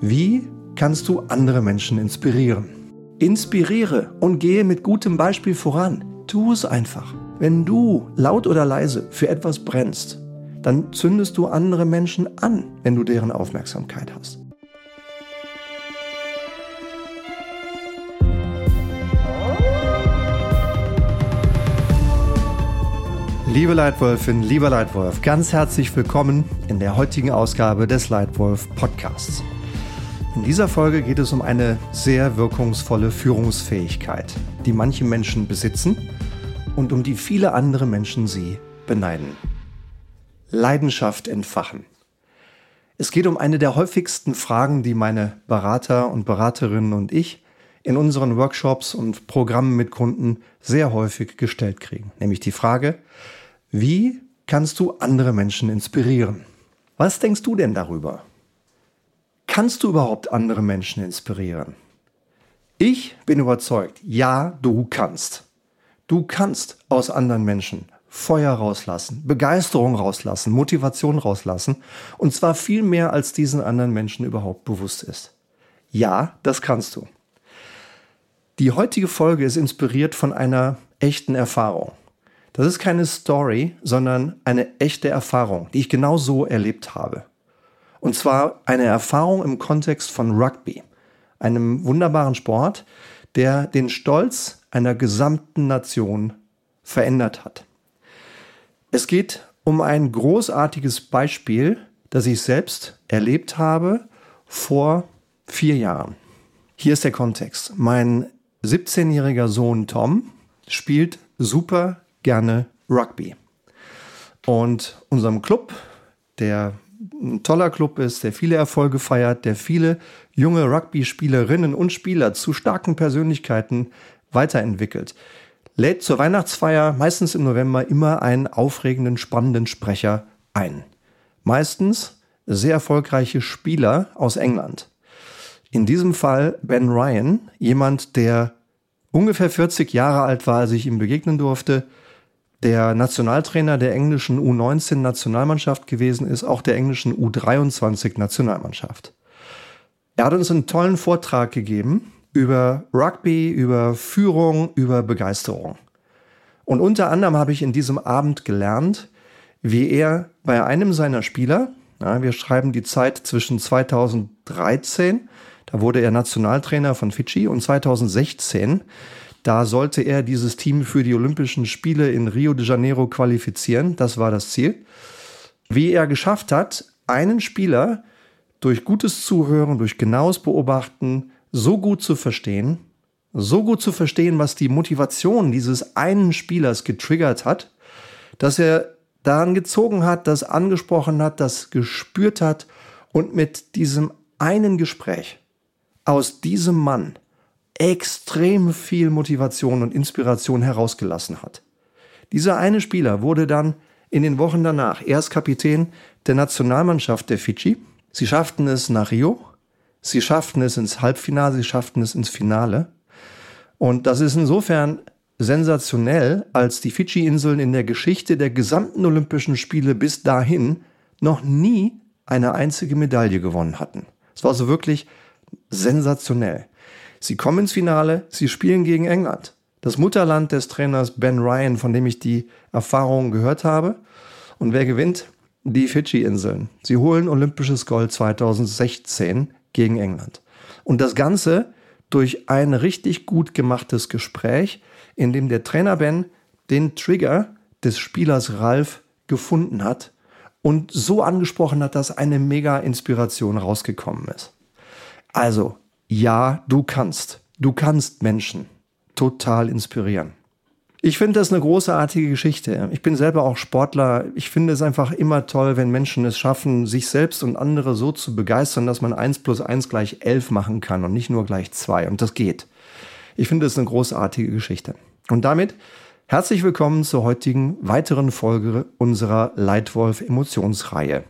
Wie kannst du andere Menschen inspirieren? Inspiriere und gehe mit gutem Beispiel voran. Tu es einfach. Wenn du laut oder leise für etwas brennst, dann zündest du andere Menschen an, wenn du deren Aufmerksamkeit hast. Liebe Leitwolfin, lieber Leitwolf, ganz herzlich willkommen in der heutigen Ausgabe des Leitwolf Podcasts. In dieser Folge geht es um eine sehr wirkungsvolle Führungsfähigkeit, die manche Menschen besitzen und um die viele andere Menschen sie beneiden. Leidenschaft entfachen. Es geht um eine der häufigsten Fragen, die meine Berater und Beraterinnen und ich in unseren Workshops und Programmen mit Kunden sehr häufig gestellt kriegen. Nämlich die Frage, wie kannst du andere Menschen inspirieren? Was denkst du denn darüber? Kannst du überhaupt andere Menschen inspirieren? Ich bin überzeugt, ja, du kannst. Du kannst aus anderen Menschen Feuer rauslassen, Begeisterung rauslassen, Motivation rauslassen, und zwar viel mehr, als diesen anderen Menschen überhaupt bewusst ist. Ja, das kannst du. Die heutige Folge ist inspiriert von einer echten Erfahrung. Das ist keine Story, sondern eine echte Erfahrung, die ich genau so erlebt habe. Und zwar eine Erfahrung im Kontext von Rugby, einem wunderbaren Sport, der den Stolz einer gesamten Nation verändert hat. Es geht um ein großartiges Beispiel, das ich selbst erlebt habe vor vier Jahren. Hier ist der Kontext. Mein 17-jähriger Sohn Tom spielt super gerne Rugby. Und unserem Club, der ein toller Club ist, der viele Erfolge feiert, der viele junge Rugby-Spielerinnen und Spieler zu starken Persönlichkeiten weiterentwickelt. Lädt zur Weihnachtsfeier, meistens im November, immer einen aufregenden, spannenden Sprecher ein. Meistens sehr erfolgreiche Spieler aus England. In diesem Fall Ben Ryan, jemand, der ungefähr 40 Jahre alt war, als ich ihm begegnen durfte, der Nationaltrainer der englischen U19-Nationalmannschaft gewesen ist, auch der englischen U23-Nationalmannschaft. Er hat uns einen tollen Vortrag gegeben über Rugby, über Führung, über Begeisterung. Und unter anderem habe ich in diesem Abend gelernt, wie er bei einem seiner Spieler, ja, wir schreiben die Zeit zwischen 2013, da wurde er Nationaltrainer von Fidschi, und 2016, da sollte er dieses Team für die Olympischen Spiele in Rio de Janeiro qualifizieren. Das war das Ziel. Wie er geschafft hat, einen Spieler durch gutes Zuhören, durch genaues Beobachten so gut zu verstehen, so gut zu verstehen, was die Motivation dieses einen Spielers getriggert hat, dass er daran gezogen hat, das angesprochen hat, das gespürt hat und mit diesem einen Gespräch aus diesem Mann extrem viel Motivation und Inspiration herausgelassen hat. Dieser eine Spieler wurde dann in den Wochen danach erst Kapitän der Nationalmannschaft der Fidschi. Sie schafften es nach Rio, sie schafften es ins Halbfinale, sie schafften es ins Finale. Und das ist insofern sensationell, als die Fidschi-Inseln in der Geschichte der gesamten Olympischen Spiele bis dahin noch nie eine einzige Medaille gewonnen hatten. Es war also wirklich sensationell. Sie kommen ins Finale, sie spielen gegen England. Das Mutterland des Trainers Ben Ryan, von dem ich die Erfahrungen gehört habe. Und wer gewinnt? Die Fidschi-Inseln. Sie holen olympisches Gold 2016 gegen England. Und das Ganze durch ein richtig gut gemachtes Gespräch, in dem der Trainer Ben den Trigger des Spielers Ralf gefunden hat und so angesprochen hat, dass eine mega Inspiration rausgekommen ist. Also, ja, du kannst. Du kannst Menschen total inspirieren. Ich finde das eine großartige Geschichte. Ich bin selber auch Sportler. Ich finde es einfach immer toll, wenn Menschen es schaffen, sich selbst und andere so zu begeistern, dass man eins plus eins gleich elf machen kann und nicht nur gleich zwei. Und das geht. Ich finde es eine großartige Geschichte. Und damit herzlich willkommen zur heutigen weiteren Folge unserer Leitwolf Emotionsreihe.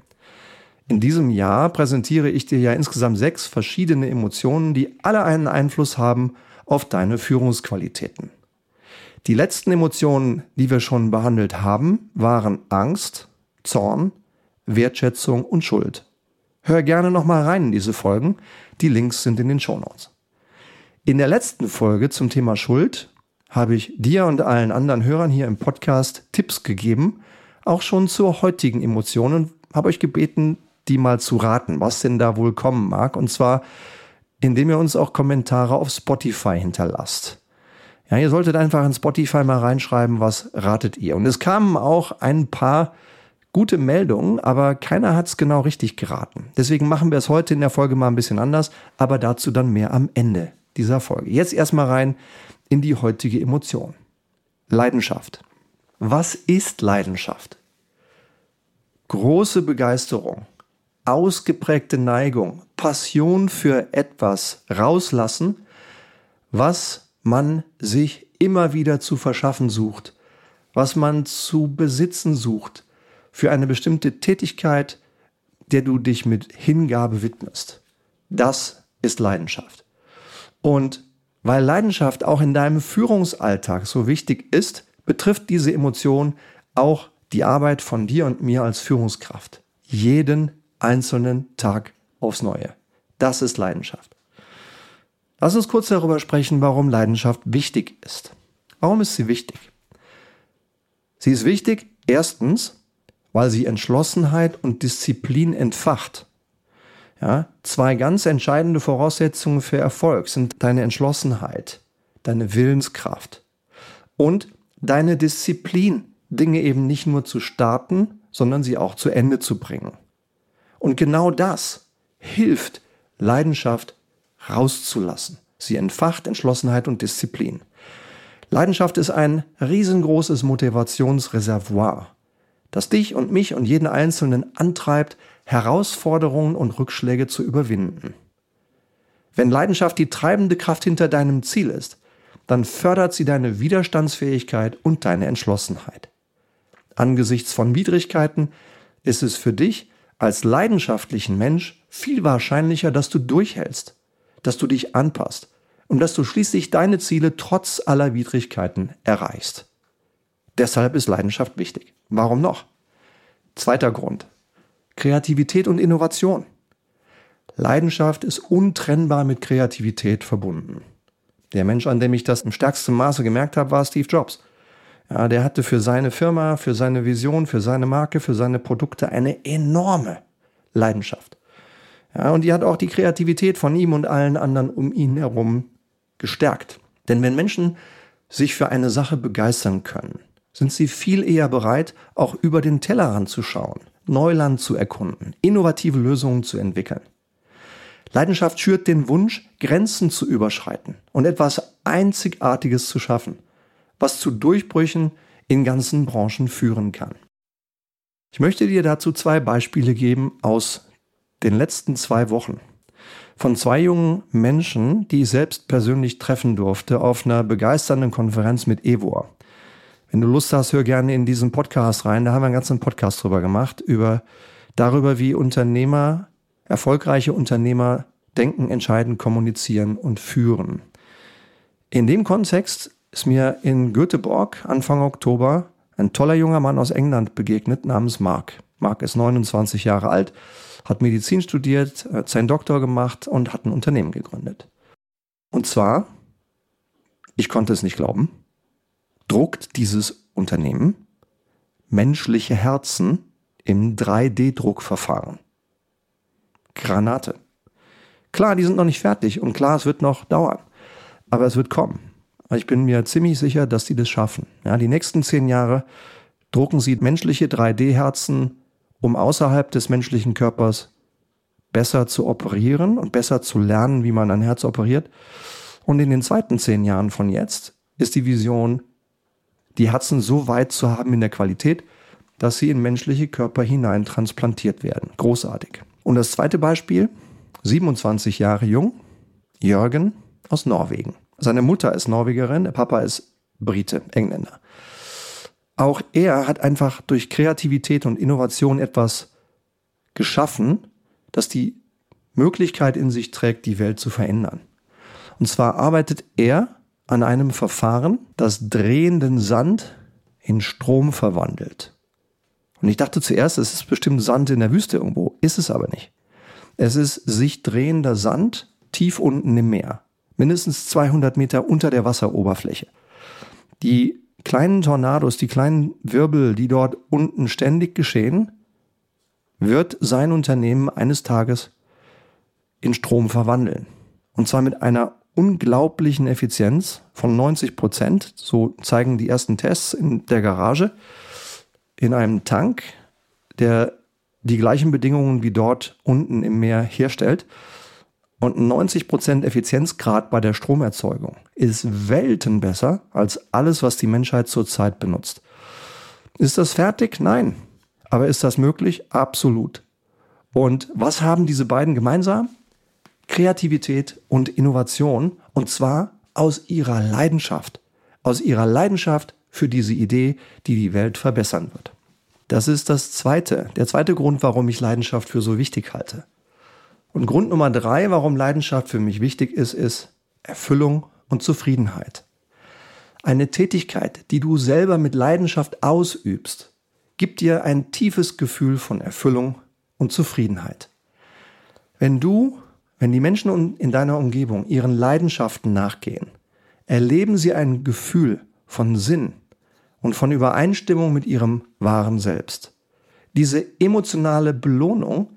In diesem Jahr präsentiere ich dir ja insgesamt sechs verschiedene Emotionen, die alle einen Einfluss haben auf deine Führungsqualitäten. Die letzten Emotionen, die wir schon behandelt haben, waren Angst, Zorn, Wertschätzung und Schuld. Hör gerne nochmal rein in diese Folgen. Die Links sind in den Shownotes. In der letzten Folge zum Thema Schuld habe ich dir und allen anderen Hörern hier im Podcast Tipps gegeben, auch schon zur heutigen Emotion und habe euch gebeten, die mal zu raten, was denn da wohl kommen mag. Und zwar, indem ihr uns auch Kommentare auf Spotify hinterlasst. Ja, ihr solltet einfach in Spotify mal reinschreiben, was ratet ihr. Und es kamen auch ein paar gute Meldungen, aber keiner hat es genau richtig geraten. Deswegen machen wir es heute in der Folge mal ein bisschen anders, aber dazu dann mehr am Ende dieser Folge. Jetzt erstmal rein in die heutige Emotion. Leidenschaft. Was ist Leidenschaft? Große Begeisterung, ausgeprägte Neigung, Passion für etwas rauslassen, was man sich immer wieder zu verschaffen sucht, was man zu besitzen sucht, für eine bestimmte Tätigkeit, der du dich mit Hingabe widmest. Das ist Leidenschaft. Und weil Leidenschaft auch in deinem Führungsalltag so wichtig ist, betrifft diese Emotion auch die Arbeit von dir und mir als Führungskraft. Jeden einzelnen Tag aufs Neue. Das ist Leidenschaft. Lass uns kurz darüber sprechen, warum Leidenschaft wichtig ist. Warum ist sie wichtig? Sie ist wichtig, erstens, weil sie Entschlossenheit und Disziplin entfacht. Ja, zwei ganz entscheidende Voraussetzungen für Erfolg sind deine Entschlossenheit, deine Willenskraft und deine Disziplin, Dinge eben nicht nur zu starten, sondern sie auch zu Ende zu bringen. Und genau das hilft, Leidenschaft rauszulassen. Sie entfacht Entschlossenheit und Disziplin. Leidenschaft ist ein riesengroßes Motivationsreservoir das dich und mich und jeden Einzelnen antreibt, Herausforderungen und Rückschläge zu überwinden. Wenn Leidenschaft die treibende Kraft hinter deinem Ziel ist, dann fördert sie deine Widerstandsfähigkeit und deine Entschlossenheit. Angesichts von Widrigkeiten ist es für dich als leidenschaftlichen Mensch viel wahrscheinlicher, dass du durchhältst, dass du dich anpasst und dass du schließlich deine Ziele trotz aller Widrigkeiten erreichst. Deshalb ist Leidenschaft wichtig. Warum noch? Zweiter Grund. Kreativität und Innovation. Leidenschaft ist untrennbar mit Kreativität verbunden. Der Mensch, an dem ich das im stärksten Maße gemerkt habe, war Steve Jobs. Ja, der hatte für seine Firma, für seine Vision, für seine Marke, für seine Produkte eine enorme Leidenschaft. Ja, und die hat auch die Kreativität von ihm und allen anderen um ihn herum gestärkt. Denn wenn Menschen sich für eine Sache begeistern können, sind sie viel eher bereit, auch über den Tellerrand zu schauen, Neuland zu erkunden, innovative Lösungen zu entwickeln. Leidenschaft schürt den Wunsch, Grenzen zu überschreiten und etwas Einzigartiges zu schaffen, was zu Durchbrüchen in ganzen Branchen führen kann. Ich möchte dir dazu zwei Beispiele geben aus den letzten zwei Wochen von zwei jungen Menschen, die ich selbst persönlich treffen durfte auf einer begeisternden Konferenz mit Evor. Wenn du Lust hast, hör gerne in diesen Podcast rein. Da haben wir einen ganzen Podcast drüber gemacht, über darüber, wie Unternehmer, erfolgreiche Unternehmer denken, entscheiden, kommunizieren und führen. In dem Kontext ist mir in Göteborg Anfang Oktober ein toller junger Mann aus England begegnet namens Mark. Mark ist 29 Jahre alt, hat Medizin studiert, hat seinen Doktor gemacht und hat ein Unternehmen gegründet. Und zwar, ich konnte es nicht glauben, druckt dieses Unternehmen menschliche Herzen im 3D-Druckverfahren. Granate. Klar, die sind noch nicht fertig und klar, es wird noch dauern. Aber es wird kommen. Ich bin mir ziemlich sicher, dass die das schaffen. Ja, die nächsten zehn Jahre drucken sie menschliche 3D-Herzen, um außerhalb des menschlichen Körpers besser zu operieren und besser zu lernen, wie man ein Herz operiert. Und in den zweiten zehn Jahren von jetzt ist die Vision, die Herzen so weit zu haben in der Qualität, dass sie in menschliche Körper hinein transplantiert werden. Großartig. Und das zweite Beispiel, 27 Jahre jung, Jürgen aus Norwegen. Seine Mutter ist Norwegerin, der Papa ist Brite, Engländer. Auch er hat einfach durch Kreativität und Innovation etwas geschaffen, das die Möglichkeit in sich trägt, die Welt zu verändern. Und zwar arbeitet er an einem Verfahren, das drehenden Sand in Strom verwandelt. Und ich dachte zuerst, es ist bestimmt Sand in der Wüste irgendwo. Ist es aber nicht. Es ist sich drehender Sand tief unten im Meer, mindestens 200 Meter unter der Wasseroberfläche. Die kleinen Tornados, die kleinen Wirbel, die dort unten ständig geschehen, wird sein Unternehmen eines Tages in Strom verwandeln. Und zwar mit einer unglaublichen Effizienz von 90 Prozent. So zeigen die ersten Tests in der Garage. In einem Tank, der die gleichen Bedingungen wie dort unten im Meer herstellt. Und 90 Prozent Effizienzgrad bei der Stromerzeugung ist Welten besser als alles, was die Menschheit zurzeit benutzt. Ist das fertig? Nein. Aber ist das möglich? Absolut. Und was haben diese beiden gemeinsam? Kreativität und Innovation. Und zwar aus ihrer Leidenschaft. Aus ihrer Leidenschaft für diese Idee, die die Welt verbessern wird. Das ist das zweite, der zweite Grund, warum ich Leidenschaft für so wichtig halte. Und Grund Nummer drei, warum Leidenschaft für mich wichtig ist, ist Erfüllung und Zufriedenheit. Eine Tätigkeit, die du selber mit Leidenschaft ausübst, gibt dir ein tiefes Gefühl von Erfüllung und Zufriedenheit. Wenn du, wenn die Menschen in deiner Umgebung ihren Leidenschaften nachgehen, erleben sie ein Gefühl von Sinn und von Übereinstimmung mit ihrem wahren Selbst. Diese emotionale Belohnung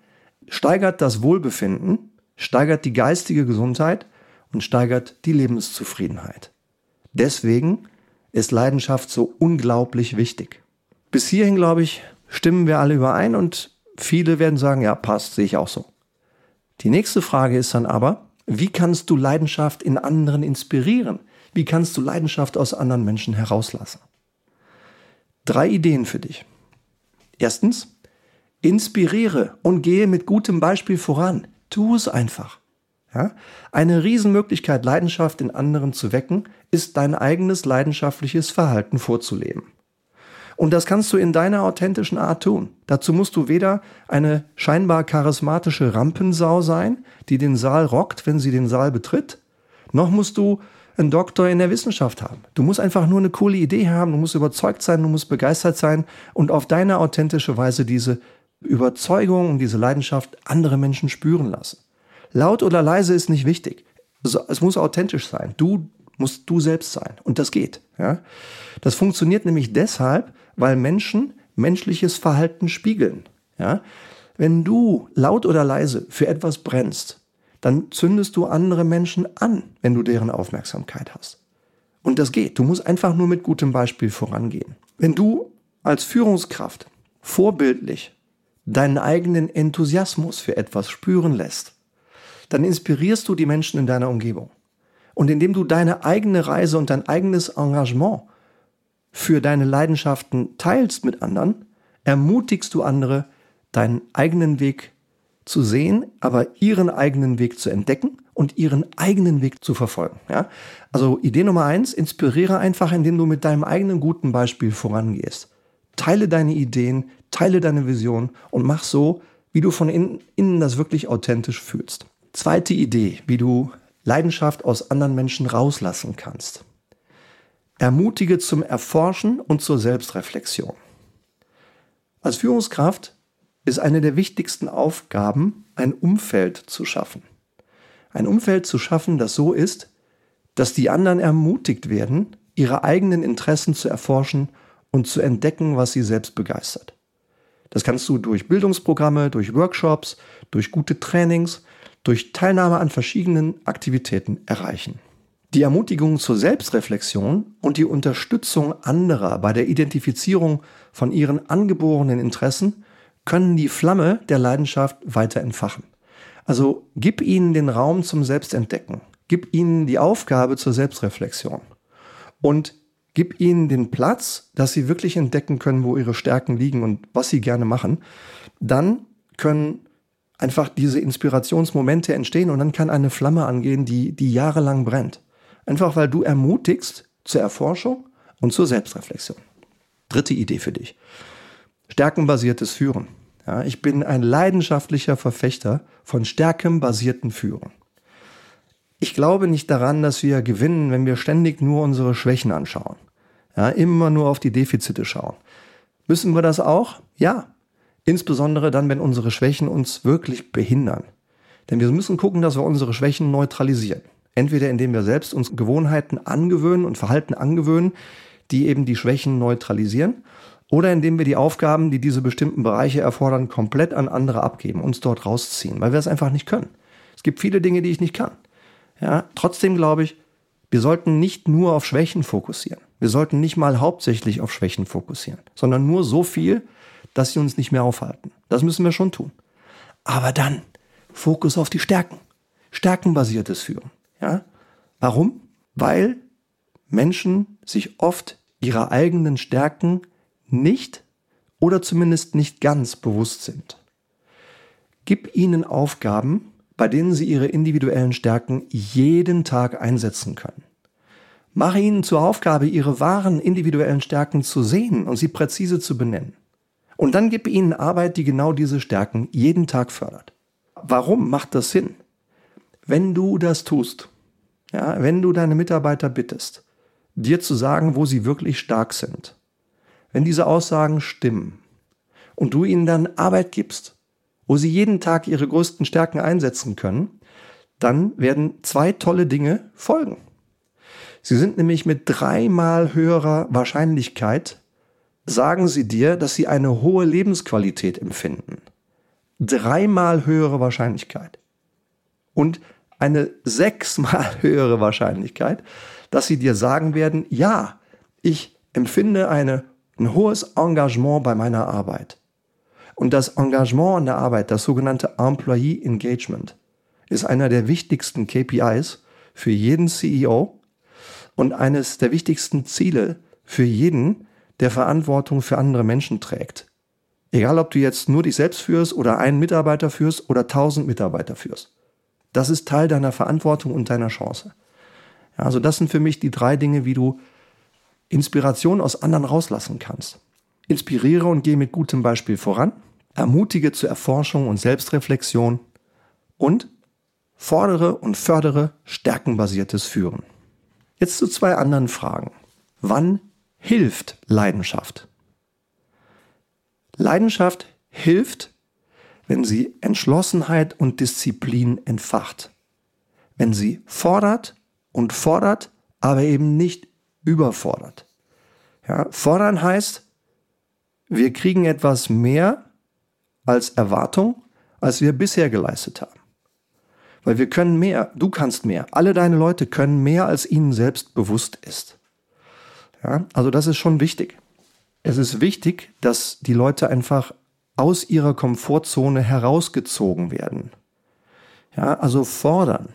steigert das Wohlbefinden, steigert die geistige Gesundheit und steigert die Lebenszufriedenheit. Deswegen ist Leidenschaft so unglaublich wichtig. Bis hierhin, glaube ich, stimmen wir alle überein und viele werden sagen, ja, passt, sehe ich auch so. Die nächste Frage ist dann aber, wie kannst du Leidenschaft in anderen inspirieren? Wie kannst du Leidenschaft aus anderen Menschen herauslassen? Drei Ideen für dich. Erstens, inspiriere und gehe mit gutem Beispiel voran. Tu es einfach. Ja? Eine Riesenmöglichkeit, Leidenschaft in anderen zu wecken, ist dein eigenes leidenschaftliches Verhalten vorzuleben. Und das kannst du in deiner authentischen Art tun. Dazu musst du weder eine scheinbar charismatische Rampensau sein, die den Saal rockt, wenn sie den Saal betritt, noch musst du einen Doktor in der Wissenschaft haben. Du musst einfach nur eine coole Idee haben, du musst überzeugt sein, du musst begeistert sein und auf deine authentische Weise diese Überzeugung und diese Leidenschaft andere Menschen spüren lassen. Laut oder leise ist nicht wichtig. Es muss authentisch sein. Du musst du selbst sein. Und das geht. Ja? Das funktioniert nämlich deshalb, weil Menschen menschliches Verhalten spiegeln. Ja? Wenn du laut oder leise für etwas brennst, dann zündest du andere Menschen an, wenn du deren Aufmerksamkeit hast. Und das geht. Du musst einfach nur mit gutem Beispiel vorangehen. Wenn du als Führungskraft vorbildlich deinen eigenen Enthusiasmus für etwas spüren lässt, dann inspirierst du die Menschen in deiner Umgebung. Und indem du deine eigene Reise und dein eigenes Engagement für deine Leidenschaften teilst mit anderen, ermutigst du andere, deinen eigenen Weg zu sehen, aber ihren eigenen Weg zu entdecken und ihren eigenen Weg zu verfolgen. Ja? Also Idee Nummer eins, inspiriere einfach, indem du mit deinem eigenen guten Beispiel vorangehst. Teile deine Ideen, teile deine Vision und mach so, wie du von innen, innen das wirklich authentisch fühlst. Zweite Idee, wie du Leidenschaft aus anderen Menschen rauslassen kannst. Ermutige zum Erforschen und zur Selbstreflexion. Als Führungskraft ist eine der wichtigsten Aufgaben, ein Umfeld zu schaffen. Ein Umfeld zu schaffen, das so ist, dass die anderen ermutigt werden, ihre eigenen Interessen zu erforschen und zu entdecken, was sie selbst begeistert. Das kannst du durch Bildungsprogramme, durch Workshops, durch gute Trainings, durch Teilnahme an verschiedenen Aktivitäten erreichen. Die Ermutigung zur Selbstreflexion und die Unterstützung anderer bei der Identifizierung von ihren angeborenen Interessen können die Flamme der Leidenschaft weiter entfachen. Also gib ihnen den Raum zum Selbstentdecken, gib ihnen die Aufgabe zur Selbstreflexion und gib ihnen den Platz, dass sie wirklich entdecken können, wo ihre Stärken liegen und was sie gerne machen. Dann können einfach diese Inspirationsmomente entstehen und dann kann eine Flamme angehen, die, die jahrelang brennt. Einfach weil du ermutigst zur Erforschung und zur Selbstreflexion. Dritte Idee für dich. Stärkenbasiertes Führen. Ja, ich bin ein leidenschaftlicher Verfechter von stärkenbasierten Führen. Ich glaube nicht daran, dass wir gewinnen, wenn wir ständig nur unsere Schwächen anschauen. Ja, immer nur auf die Defizite schauen. Müssen wir das auch? Ja. Insbesondere dann, wenn unsere Schwächen uns wirklich behindern. Denn wir müssen gucken, dass wir unsere Schwächen neutralisieren. Entweder indem wir selbst uns Gewohnheiten angewöhnen und Verhalten angewöhnen, die eben die Schwächen neutralisieren, oder indem wir die Aufgaben, die diese bestimmten Bereiche erfordern, komplett an andere abgeben, uns dort rausziehen, weil wir es einfach nicht können. Es gibt viele Dinge, die ich nicht kann. Ja, trotzdem glaube ich, wir sollten nicht nur auf Schwächen fokussieren. Wir sollten nicht mal hauptsächlich auf Schwächen fokussieren, sondern nur so viel, dass sie uns nicht mehr aufhalten. Das müssen wir schon tun. Aber dann Fokus auf die Stärken. Stärkenbasiertes Führen. Ja? Warum? Weil Menschen sich oft ihrer eigenen Stärken nicht oder zumindest nicht ganz bewusst sind. Gib ihnen Aufgaben, bei denen sie ihre individuellen Stärken jeden Tag einsetzen können. Mache ihnen zur Aufgabe, ihre wahren individuellen Stärken zu sehen und sie präzise zu benennen. Und dann gib ihnen Arbeit, die genau diese Stärken jeden Tag fördert. Warum macht das Sinn? Wenn du das tust, ja, wenn du deine Mitarbeiter bittest, dir zu sagen, wo sie wirklich stark sind, wenn diese Aussagen stimmen und du ihnen dann Arbeit gibst, wo sie jeden Tag ihre größten Stärken einsetzen können, dann werden zwei tolle Dinge folgen. Sie sind nämlich mit dreimal höherer Wahrscheinlichkeit, sagen sie dir, dass sie eine hohe Lebensqualität empfinden. Dreimal höhere Wahrscheinlichkeit. Und eine sechsmal höhere Wahrscheinlichkeit, dass sie dir sagen werden, ja, ich empfinde eine, ein hohes Engagement bei meiner Arbeit. Und das Engagement an der Arbeit, das sogenannte Employee Engagement, ist einer der wichtigsten KPIs für jeden CEO und eines der wichtigsten Ziele für jeden, der Verantwortung für andere Menschen trägt. Egal, ob du jetzt nur dich selbst führst oder einen Mitarbeiter führst oder tausend Mitarbeiter führst. Das ist Teil deiner Verantwortung und deiner Chance. Ja, also das sind für mich die drei Dinge, wie du Inspiration aus anderen rauslassen kannst. Inspiriere und gehe mit gutem Beispiel voran ermutige zur Erforschung und Selbstreflexion und fordere und fördere stärkenbasiertes Führen. Jetzt zu zwei anderen Fragen. Wann hilft Leidenschaft? Leidenschaft hilft, wenn sie Entschlossenheit und Disziplin entfacht. Wenn sie fordert und fordert, aber eben nicht überfordert. Ja, fordern heißt, wir kriegen etwas mehr, als Erwartung, als wir bisher geleistet haben. Weil wir können mehr, du kannst mehr, alle deine Leute können mehr, als ihnen selbst bewusst ist. Ja, also das ist schon wichtig. Es ist wichtig, dass die Leute einfach aus ihrer Komfortzone herausgezogen werden. Ja, also fordern.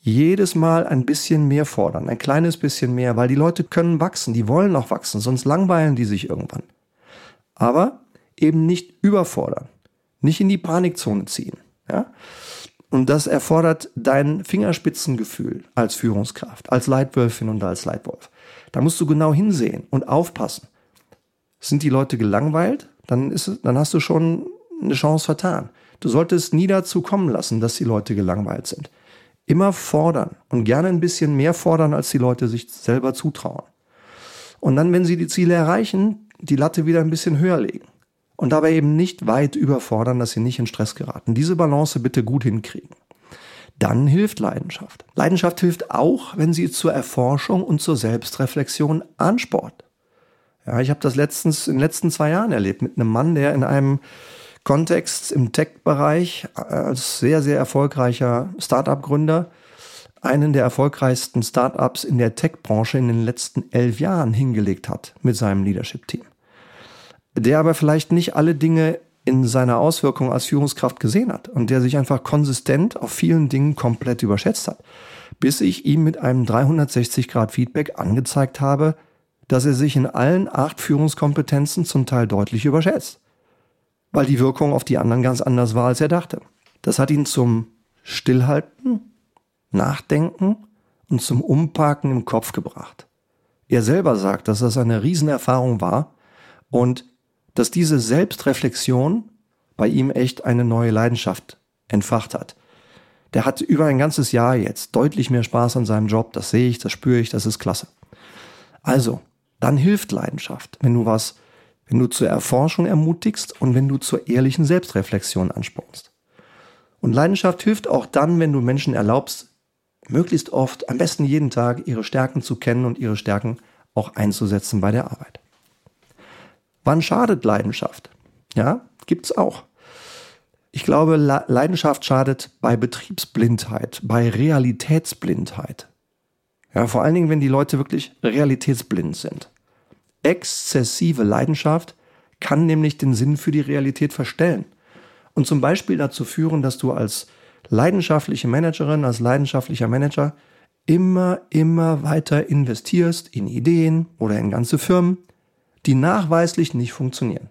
Jedes Mal ein bisschen mehr fordern, ein kleines bisschen mehr, weil die Leute können wachsen, die wollen auch wachsen, sonst langweilen die sich irgendwann. Aber eben nicht überfordern, nicht in die Panikzone ziehen. Ja? Und das erfordert dein Fingerspitzengefühl als Führungskraft, als Leitwölfin und als Leitwolf. Da musst du genau hinsehen und aufpassen. Sind die Leute gelangweilt, dann, ist, dann hast du schon eine Chance vertan. Du solltest nie dazu kommen lassen, dass die Leute gelangweilt sind. Immer fordern und gerne ein bisschen mehr fordern, als die Leute sich selber zutrauen. Und dann, wenn sie die Ziele erreichen, die Latte wieder ein bisschen höher legen und dabei eben nicht weit überfordern, dass sie nicht in Stress geraten. Diese Balance bitte gut hinkriegen. Dann hilft Leidenschaft. Leidenschaft hilft auch, wenn sie zur Erforschung und zur Selbstreflexion ansport. Ja, ich habe das letztens in den letzten zwei Jahren erlebt mit einem Mann, der in einem Kontext im Tech-Bereich als sehr, sehr erfolgreicher Startup-Gründer einen der erfolgreichsten Startups in der Tech-Branche in den letzten elf Jahren hingelegt hat mit seinem Leadership-Team der aber vielleicht nicht alle Dinge in seiner Auswirkung als Führungskraft gesehen hat und der sich einfach konsistent auf vielen Dingen komplett überschätzt hat, bis ich ihm mit einem 360-Grad-Feedback angezeigt habe, dass er sich in allen acht Führungskompetenzen zum Teil deutlich überschätzt, weil die Wirkung auf die anderen ganz anders war, als er dachte. Das hat ihn zum Stillhalten, Nachdenken und zum Umparken im Kopf gebracht. Er selber sagt, dass das eine Riesenerfahrung war und dass diese Selbstreflexion bei ihm echt eine neue Leidenschaft entfacht hat. Der hat über ein ganzes Jahr jetzt deutlich mehr Spaß an seinem Job. Das sehe ich, das spüre ich, das ist klasse. Also, dann hilft Leidenschaft, wenn du was, wenn du zur Erforschung ermutigst und wenn du zur ehrlichen Selbstreflexion anspornst. Und Leidenschaft hilft auch dann, wenn du Menschen erlaubst, möglichst oft, am besten jeden Tag, ihre Stärken zu kennen und ihre Stärken auch einzusetzen bei der Arbeit. Wann schadet Leidenschaft? Ja, gibt's auch. Ich glaube, Leidenschaft schadet bei Betriebsblindheit, bei Realitätsblindheit. Ja, vor allen Dingen, wenn die Leute wirklich realitätsblind sind. Exzessive Leidenschaft kann nämlich den Sinn für die Realität verstellen und zum Beispiel dazu führen, dass du als leidenschaftliche Managerin, als leidenschaftlicher Manager immer, immer weiter investierst in Ideen oder in ganze Firmen, die nachweislich nicht funktionieren.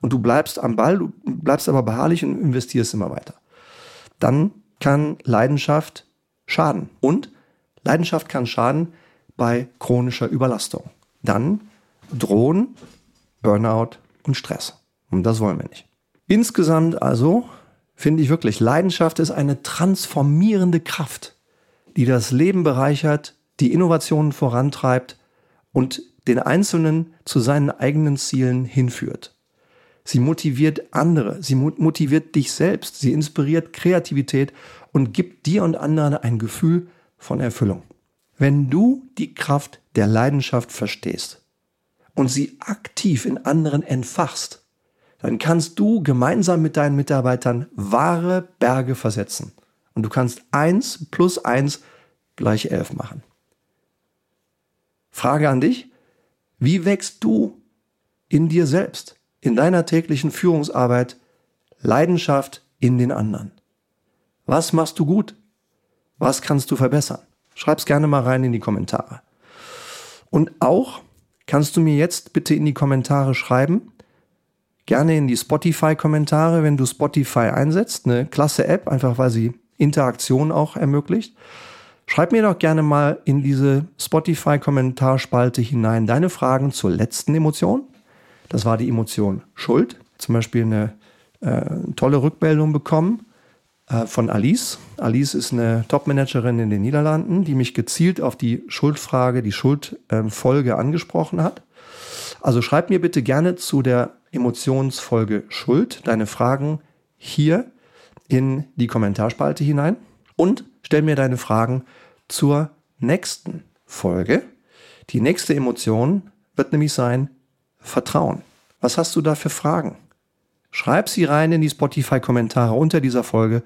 Und du bleibst am Ball, du bleibst aber beharrlich und investierst immer weiter. Dann kann Leidenschaft schaden. Und Leidenschaft kann schaden bei chronischer Überlastung. Dann drohen Burnout und Stress. Und das wollen wir nicht. Insgesamt also finde ich wirklich, Leidenschaft ist eine transformierende Kraft, die das Leben bereichert, die Innovationen vorantreibt und den Einzelnen zu seinen eigenen Zielen hinführt. Sie motiviert andere, sie motiviert dich selbst, sie inspiriert Kreativität und gibt dir und anderen ein Gefühl von Erfüllung. Wenn du die Kraft der Leidenschaft verstehst und sie aktiv in anderen entfachst, dann kannst du gemeinsam mit deinen Mitarbeitern wahre Berge versetzen. Und du kannst eins plus eins gleich elf machen. Frage an dich, wie wächst du in dir selbst, in deiner täglichen Führungsarbeit Leidenschaft in den anderen? Was machst du gut? Was kannst du verbessern? Schreib's gerne mal rein in die Kommentare. Und auch kannst du mir jetzt bitte in die Kommentare schreiben, gerne in die Spotify-Kommentare, wenn du Spotify einsetzt. Eine klasse App, einfach weil sie Interaktion auch ermöglicht. Schreib mir doch gerne mal in diese Spotify-Kommentarspalte hinein deine Fragen zur letzten Emotion. Das war die Emotion Schuld. Zum Beispiel eine äh, tolle Rückmeldung bekommen äh, von Alice. Alice ist eine Top-Managerin in den Niederlanden, die mich gezielt auf die Schuldfrage, die Schuldfolge äh, angesprochen hat. Also schreib mir bitte gerne zu der Emotionsfolge Schuld deine Fragen hier in die Kommentarspalte hinein und stell mir deine Fragen zur nächsten Folge. Die nächste Emotion wird nämlich sein Vertrauen. Was hast du da für Fragen? Schreib sie rein in die Spotify-Kommentare unter dieser Folge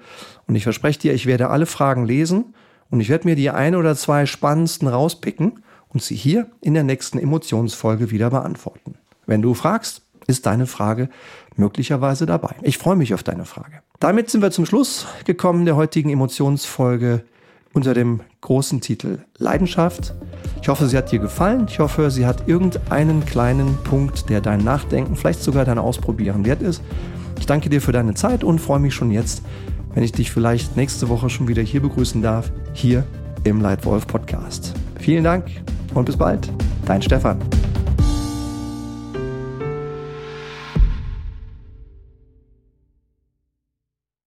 und ich verspreche dir, ich werde alle Fragen lesen und ich werde mir die ein oder zwei spannendsten rauspicken und sie hier in der nächsten Emotionsfolge wieder beantworten. Wenn du fragst, ist deine Frage möglicherweise dabei. Ich freue mich auf deine Frage. Damit sind wir zum Schluss gekommen der heutigen Emotionsfolge unter dem großen Titel Leidenschaft. Ich hoffe, sie hat dir gefallen. Ich hoffe, sie hat irgendeinen kleinen Punkt, der dein Nachdenken, vielleicht sogar dein Ausprobieren wert ist. Ich danke dir für deine Zeit und freue mich schon jetzt, wenn ich dich vielleicht nächste Woche schon wieder hier begrüßen darf, hier im Leitwolf Podcast. Vielen Dank und bis bald. Dein Stefan.